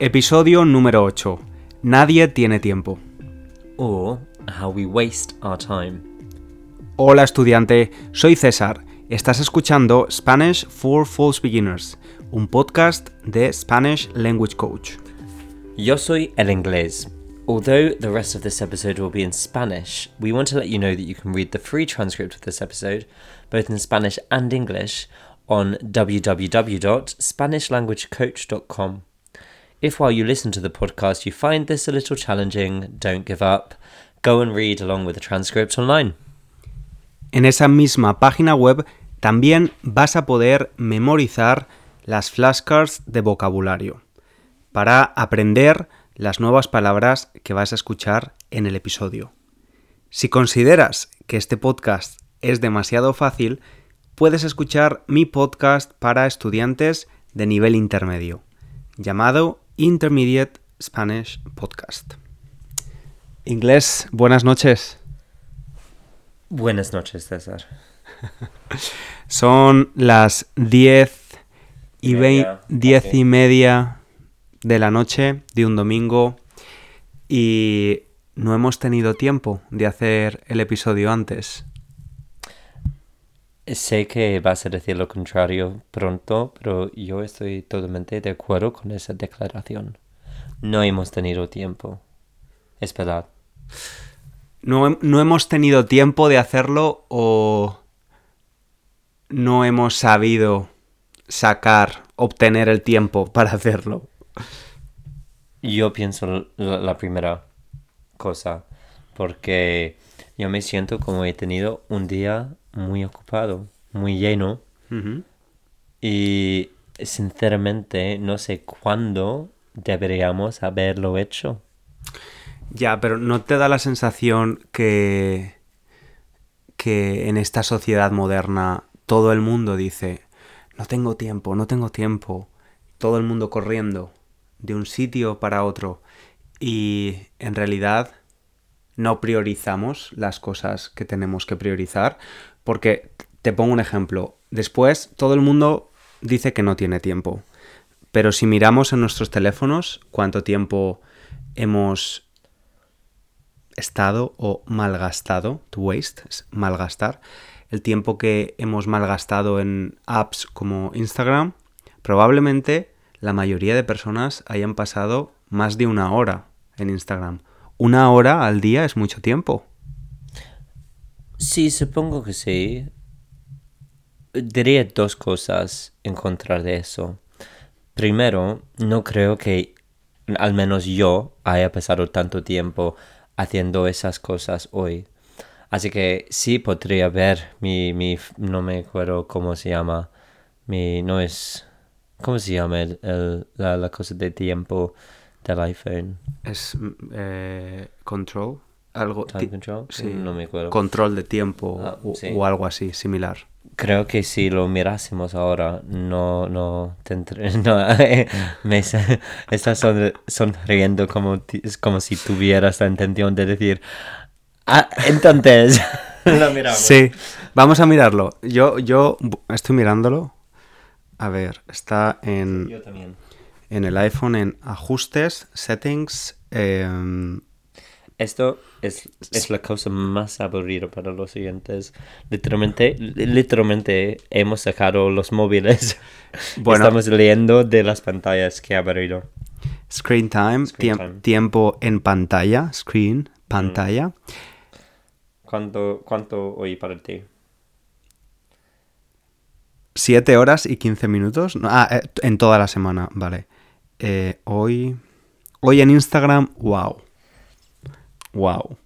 Episodio número 8. Nadie tiene tiempo. Or how we waste our time. Hola estudiante, soy César. Estás escuchando Spanish for False Beginners, un podcast de Spanish Language Coach. Yo soy el inglés. Although the rest of this episode will be in Spanish, we want to let you know that you can read the free transcript of this episode, both in Spanish and English, on www.spanishlanguagecoach.com. If while you listen to the podcast you find this a little challenging, don't give up. Go and read along with the transcript online. En esa misma página web también vas a poder memorizar las flashcards de vocabulario para aprender las nuevas palabras que vas a escuchar en el episodio. Si consideras que este podcast es demasiado fácil, puedes escuchar mi podcast para estudiantes de nivel intermedio, llamado Intermediate Spanish Podcast. Inglés, buenas noches. Buenas noches, César. Son las 10 y, Media, 10 ok. y media de la noche de un domingo y no hemos tenido tiempo de hacer el episodio antes. Sé que vas a decir lo contrario pronto, pero yo estoy totalmente de acuerdo con esa declaración. No hemos tenido tiempo. Es verdad. No, no hemos tenido tiempo de hacerlo o no hemos sabido sacar, obtener el tiempo para hacerlo. Yo pienso la, la primera cosa, porque yo me siento como he tenido un día muy ocupado, muy lleno, y sinceramente no sé cuándo deberíamos haberlo hecho. Ya, pero ¿no te da la sensación que, que en esta sociedad moderna todo el mundo dice, no tengo tiempo, no tengo tiempo, todo el mundo corriendo de un sitio para otro. Y en realidad no priorizamos las cosas que tenemos que priorizar? Porque te pongo un ejemplo, después todo el mundo dice que no tiene tiempo, pero si miramos en nuestros teléfonos cuánto tiempo hemos estado o malgastado, to waste, es malgastar, el tiempo que hemos malgastado en apps como Instagram, probablemente la mayoría de personas hayan pasado más de una hora en Instagram. Una hora al día es mucho tiempo. Sí, supongo que sí. Diría dos cosas en contra de eso. Primero, no creo que al menos yo haya pasado tanto tiempo haciendo esas cosas hoy. Así que sí podría ver mi, mi no me acuerdo cómo se llama, mi, no es, ¿cómo se llama el, el- la, la cosa de tiempo del iPhone? Es mm, eh, control, algo Time control? sí, No me acuerdo. control de tiempo Ah, o, sí. o algo así similar. Creo que si lo mirásemos ahora, no, no tendré, no, me estás sonri- sonriendo como, como si tuvieras la intención de decir, ah, entonces, lo miramos. Sí, vamos a mirarlo. Yo, yo estoy mirándolo. A ver, está en, Yo también. En el iPhone en ajustes, settings. em, Esto es, es la cosa más aburrida para los siguientes. Literalmente, li- literalmente hemos sacado los móviles. Bueno. Estamos leyendo de las pantallas que ha aburrido. screen time, Screen tiemp- time. tiempo en pantalla, screen, pantalla. ¿Cuánto, cuánto hoy para ti? 7 horas y 15 minutos. Ah, eh, en toda la semana, vale. Eh, hoy, hoy en Instagram, wow. Wow.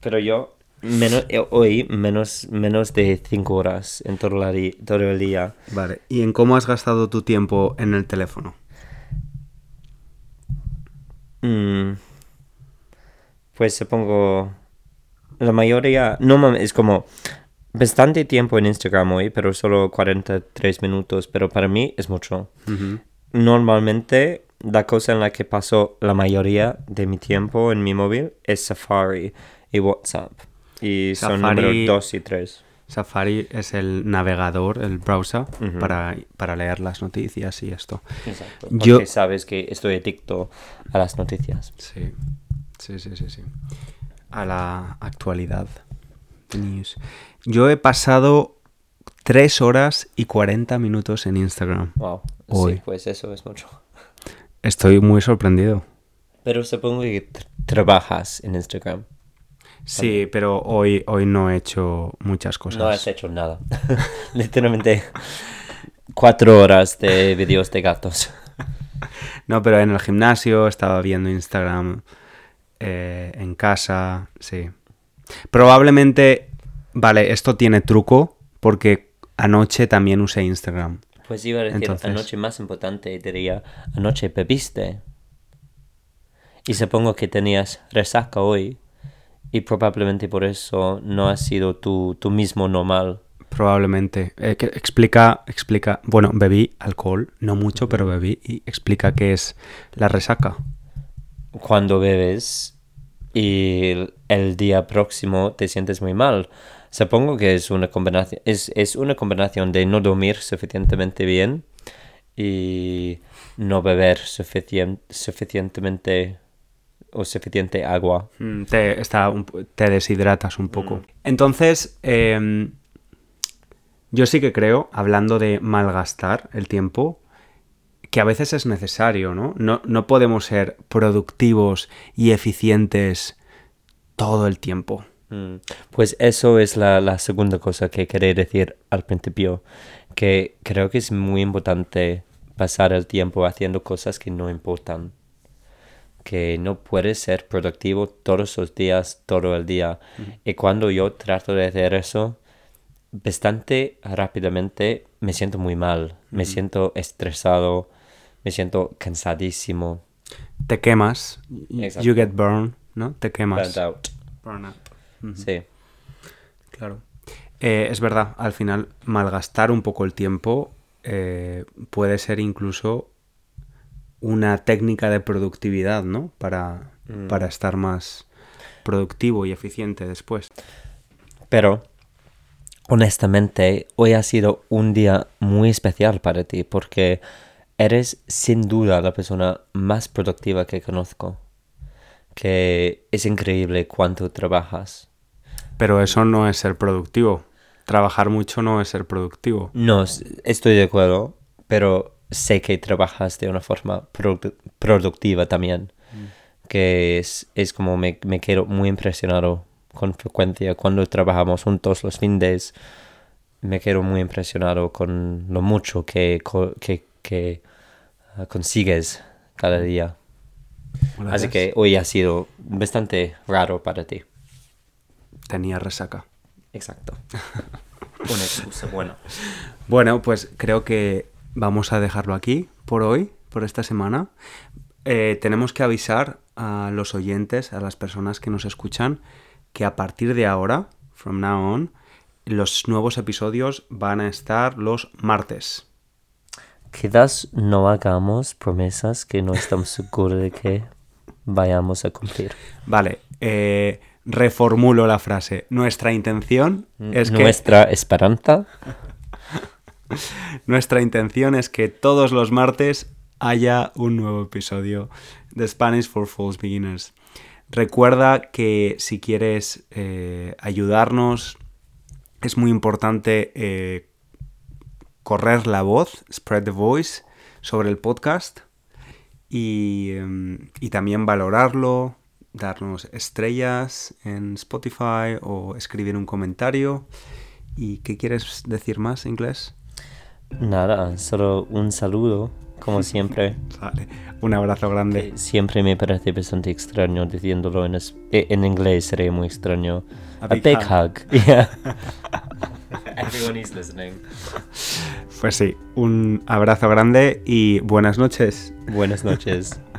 Pero yo, menos, eh, hoy, menos, menos de 5 horas en todo, la di- todo el día. Vale. ¿Y en cómo has gastado tu tiempo en el teléfono? Mm, pues supongo, la mayoría, no es como bastante tiempo en Instagram hoy, pero solo 43 minutos, pero para mí es mucho. Normalmente, la cosa en la que paso la mayoría de mi tiempo en mi móvil es Safari y WhatsApp. Y son Safari- número 2 y 3. Safari es el navegador, el browser, para, para leer las noticias y esto. Exacto. Yo- Porque sabes que estoy adicto a las noticias. Sí, sí, sí, sí, sí. A la actualidad. News. Yo he pasado 3 horas y 40 minutos en Instagram. Wow. Hoy. Sí, pues eso es mucho. Estoy muy sorprendido. Pero supongo que tr- trabajas en Instagram. Sí, pero hoy, hoy no he hecho muchas cosas. No has hecho nada. Literalmente cuatro horas de vídeos de gatos. No, pero en el gimnasio estaba viendo Instagram, eh, en casa, sí. Probablemente, vale, esto tiene truco porque anoche también usé Instagram. Pues iba a decir, Entonces- anoche más importante diría, anoche bebiste. Y supongo que tenías resaca hoy. Y probablemente por eso no ha sido tu, tu mismo normal. Probablemente. Eh, que explica, explica, bueno, bebí alcohol, no mucho, pero bebí y explica qué es la resaca. Cuando bebes y el día próximo te sientes muy mal. Supongo que es una combinación, es, es una combinación de no dormir suficientemente bien y no beber suficien- suficientemente o suficiente agua. Mm, Te, está un te deshidratas un poco. Entonces, em, yo sí que creo, hablando de malgastar el tiempo, que a veces es necesario, ¿no? No, no podemos ser productivos y eficientes todo el tiempo. Mm, Pues eso es la, la segunda cosa que quería decir al principio, que creo que es muy importante pasar el tiempo haciendo cosas que no importan, que no puedes ser productivo todos los días, todo el día. Y cuando yo trato de hacer eso, bastante rápidamente me siento muy mal, me siento estresado, me siento cansadísimo. Te quemas, Exacto. you get burned, ¿no? Te quemas. Burnt out. Sí. Claro. Eh, es verdad, al final malgastar un poco el tiempo eh, puede ser incluso una técnica de productividad, ¿no? Para, Mm. para estar más productivo y eficiente después. Pero, honestamente, hoy ha sido un día muy especial para ti porque eres sin duda la persona más productiva que conozco. Que es increíble cuánto trabajas. Pero eso no es ser productivo. Trabajar mucho no es ser productivo. No, estoy de acuerdo, pero sé que trabajas de una forma produ- productiva también. Que es, es como me, me quedo muy impresionado con frecuencia cuando trabajamos juntos los fines. Me quedo muy impresionado con lo mucho que, que, ah, consigues cada día. Así que hoy ha sido bastante raro para ti. Tenía resaca. Exacto. Una excusa buena. Bueno, pues creo que vamos a dejarlo aquí por hoy, por esta semana. Eh, tenemos que avisar a los oyentes, a las personas que nos escuchan, que a partir de ahora, from now on, los nuevos episodios van a estar los martes. Quizás no hagamos promesas que no estamos seguros de que vayamos a cumplir. Vale, eh, reformulo la frase. Nuestra intención es que Nuestra esperanza. Nuestra intención es que todos los martes haya un nuevo episodio de Spanish for False Beginners. Recuerda que si quieres eh, ayudarnos, es muy importante eh, correr la voz, spread the voice, sobre el podcast y, em, y también valorarlo, darnos estrellas en Spotify o escribir un comentario. ¿Y qué quieres decir más, inglés? Nada, solo un saludo, como siempre. Vale, un abrazo grande. Siempre me parece bastante extraño diciéndolo en, es- eh, en inglés, sería muy extraño. A A big big, hug. hug. Yeah. Everyone is listening. Pues sí, un abrazo grande y buenas noches. Buenas noches.